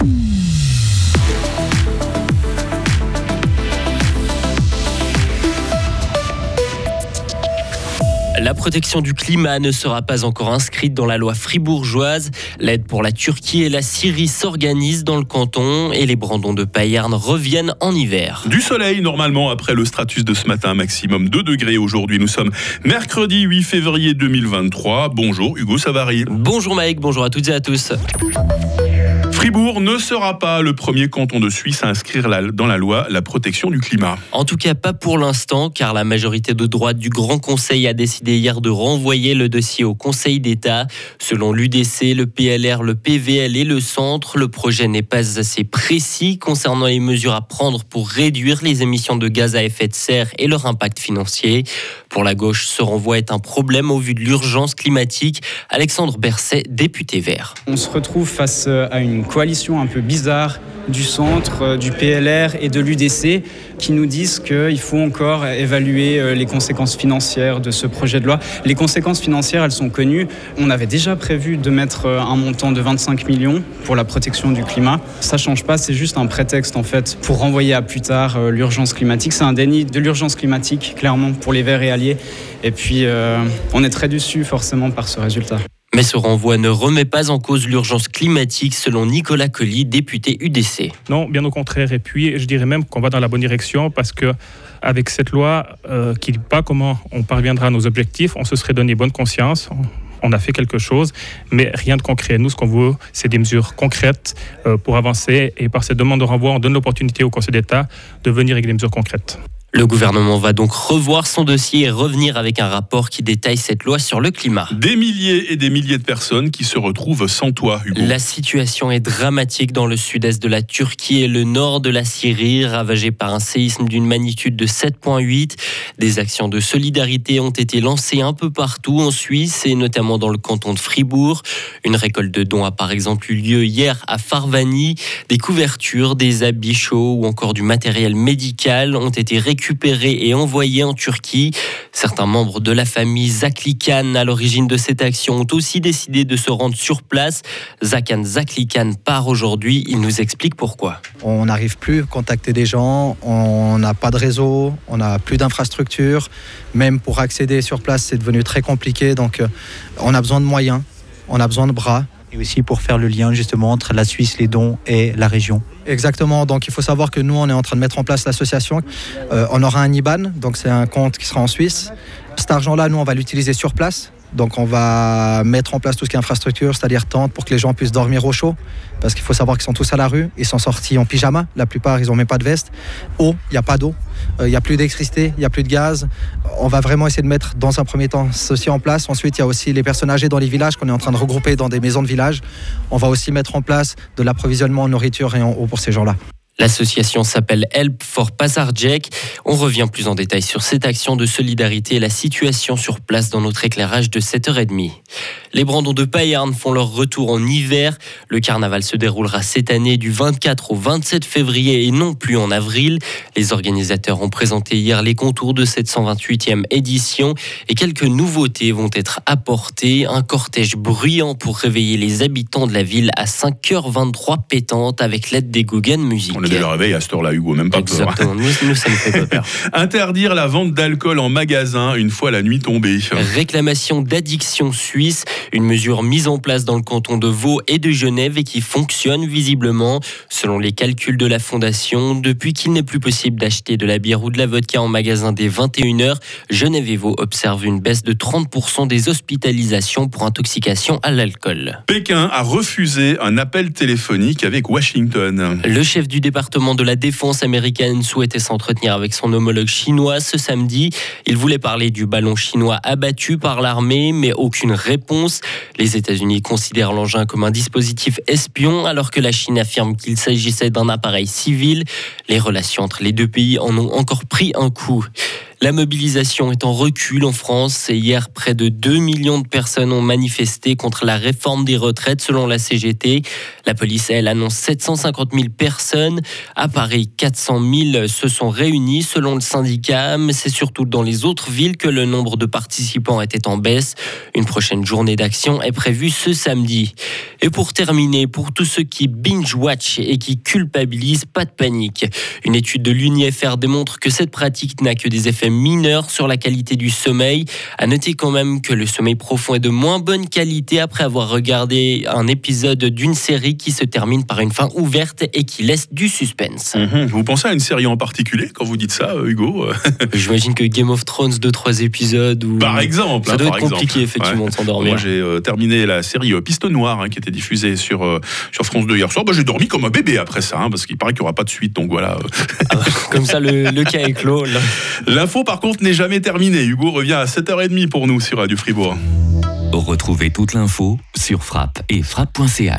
La protection du climat ne sera pas encore inscrite dans la loi fribourgeoise. L'aide pour la Turquie et la Syrie s'organisent dans le canton et les brandons de Payerne reviennent en hiver. Du soleil normalement après le stratus de ce matin, maximum 2 degrés aujourd'hui. Nous sommes mercredi 8 février 2023. Bonjour Hugo Savary. Bonjour Mike, bonjour à toutes et à tous. Fribourg ne sera pas le premier canton de Suisse à inscrire dans la loi la protection du climat. En tout cas, pas pour l'instant, car la majorité de droite du Grand Conseil a décidé hier de renvoyer le dossier au Conseil d'État. Selon l'UDC, le PLR, le PVL et le Centre, le projet n'est pas assez précis concernant les mesures à prendre pour réduire les émissions de gaz à effet de serre et leur impact financier. Pour la gauche, ce renvoi est un problème au vu de l'urgence climatique. Alexandre Berset, député vert. On se retrouve face à une coalition un peu bizarre du centre, euh, du PLR et de l'UDC qui nous disent qu'il faut encore évaluer euh, les conséquences financières de ce projet de loi. Les conséquences financières, elles sont connues. On avait déjà prévu de mettre euh, un montant de 25 millions pour la protection du climat. Ça change pas, c'est juste un prétexte en fait pour renvoyer à plus tard l'urgence climatique. C'est un déni de l'urgence climatique, clairement, pour les Verts et Alliés. Et puis, on est très déçus forcément par ce résultat. Mais ce renvoi ne remet pas en cause l'urgence climatique, selon Nicolas Colli, député UDC. Non, bien au contraire. Et puis, je dirais même qu'on va dans la bonne direction parce que avec cette loi euh, qui ne dit pas comment on parviendra à nos objectifs, on se serait donné bonne conscience. On a fait quelque chose, mais rien de concret. Nous, ce qu'on veut, c'est des mesures concrètes euh, pour avancer. Et par cette demande de renvoi, on donne l'opportunité au Conseil d'État de venir avec des mesures concrètes. Le gouvernement va donc revoir son dossier et revenir avec un rapport qui détaille cette loi sur le climat. Des milliers et des milliers de personnes qui se retrouvent sans toit, Hugo. La situation est dramatique dans le sud-est de la Turquie et le nord de la Syrie, ravagé par un séisme d'une magnitude de 7,8. Des actions de solidarité ont été lancées un peu partout en Suisse et notamment dans le canton de Fribourg. Une récolte de dons a par exemple eu lieu hier à Farvani. Des couvertures, des habits chauds ou encore du matériel médical ont été récupérés récupérés et envoyés en Turquie. Certains membres de la famille Zaklikan, à l'origine de cette action, ont aussi décidé de se rendre sur place. Zakan Zaklikan part aujourd'hui. Il nous explique pourquoi. On n'arrive plus à contacter des gens, on n'a pas de réseau, on n'a plus d'infrastructure. Même pour accéder sur place, c'est devenu très compliqué. Donc, euh, on a besoin de moyens, on a besoin de bras et aussi pour faire le lien justement entre la Suisse, les dons et la région. Exactement, donc il faut savoir que nous, on est en train de mettre en place l'association. Euh, on aura un IBAN, donc c'est un compte qui sera en Suisse. Cet argent-là, nous, on va l'utiliser sur place. Donc on va mettre en place tout ce qui est infrastructure, c'est-à-dire tente pour que les gens puissent dormir au chaud. Parce qu'il faut savoir qu'ils sont tous à la rue, ils sont sortis en pyjama, la plupart ils n'ont même pas de veste. Eau, il n'y a pas d'eau, euh, il n'y a plus d'électricité, il n'y a plus de gaz. On va vraiment essayer de mettre dans un premier temps ceci en place. Ensuite, il y a aussi les personnes âgées dans les villages qu'on est en train de regrouper dans des maisons de village. On va aussi mettre en place de l'approvisionnement en nourriture et en eau pour ces gens-là. L'association s'appelle Help for Pasarjek. On revient plus en détail sur cette action de solidarité et la situation sur place dans notre éclairage de 7h30. Les brandons de Payarn font leur retour en hiver. Le carnaval se déroulera cette année du 24 au 27 février et non plus en avril. Les organisateurs ont présenté hier les contours de cette 128e édition et quelques nouveautés vont être apportées. Un cortège bruyant pour réveiller les habitants de la ville à 5h23 pétante avec l'aide des Guggen Music. Déjà réveillé à cette heure-là, Hugo, même pas Exactement, nous, nous, ça ne fait pas peur. Interdire la vente d'alcool en magasin une fois la nuit tombée. Réclamation d'addiction suisse. Une mesure mise en place dans le canton de Vaud et de Genève et qui fonctionne visiblement. Selon les calculs de la Fondation, depuis qu'il n'est plus possible d'acheter de la bière ou de la vodka en magasin dès 21h, Genève et Vaud observent une baisse de 30% des hospitalisations pour intoxication à l'alcool. Pékin a refusé un appel téléphonique avec Washington. Le chef du département de la défense américaine souhaitait s'entretenir avec son homologue chinois ce samedi. Il voulait parler du ballon chinois abattu par l'armée, mais aucune réponse. Les États-Unis considèrent l'engin comme un dispositif espion alors que la Chine affirme qu'il s'agissait d'un appareil civil. Les relations entre les deux pays en ont encore pris un coup. La mobilisation est en recul en France et hier, près de 2 millions de personnes ont manifesté contre la réforme des retraites selon la CGT. La police, elle, annonce 750 000 personnes. À Paris, 400 000 se sont réunis selon le syndicat, mais c'est surtout dans les autres villes que le nombre de participants était en baisse. Une prochaine journée d'action est prévue ce samedi. Et pour terminer, pour tous ceux qui binge-watch et qui culpabilisent, pas de panique. Une étude de l'UNIFR démontre que cette pratique n'a que des effets mineurs sur la qualité du sommeil. À noter quand même que le sommeil profond est de moins bonne qualité après avoir regardé un épisode d'une série qui se termine par une fin ouverte et qui laisse du suspense. Mhm. Vous pensez à une série en particulier quand vous dites ça, euh, Hugo J'imagine que Game of Thrones, deux trois épisodes ou Par exemple, ça hein, doit par être compliqué effectivement Ouais. de s'endormir. Moi, j'ai euh, terminé la série euh, Piste Noire hein, qui était diffusée sur, euh, sur France 2 hier soir. Bah, j'ai dormi comme un bébé après ça, hein, parce qu'il paraît qu'il n'y aura pas de suite. Donc voilà. Ah bah, Comme ça, le, le cas est clos. L'info, par contre, n'est jamais terminée. Hugo revient à 7h30 pour nous sur Radio Fribourg. Retrouvez toute l'info sur frappe et frappe.ch.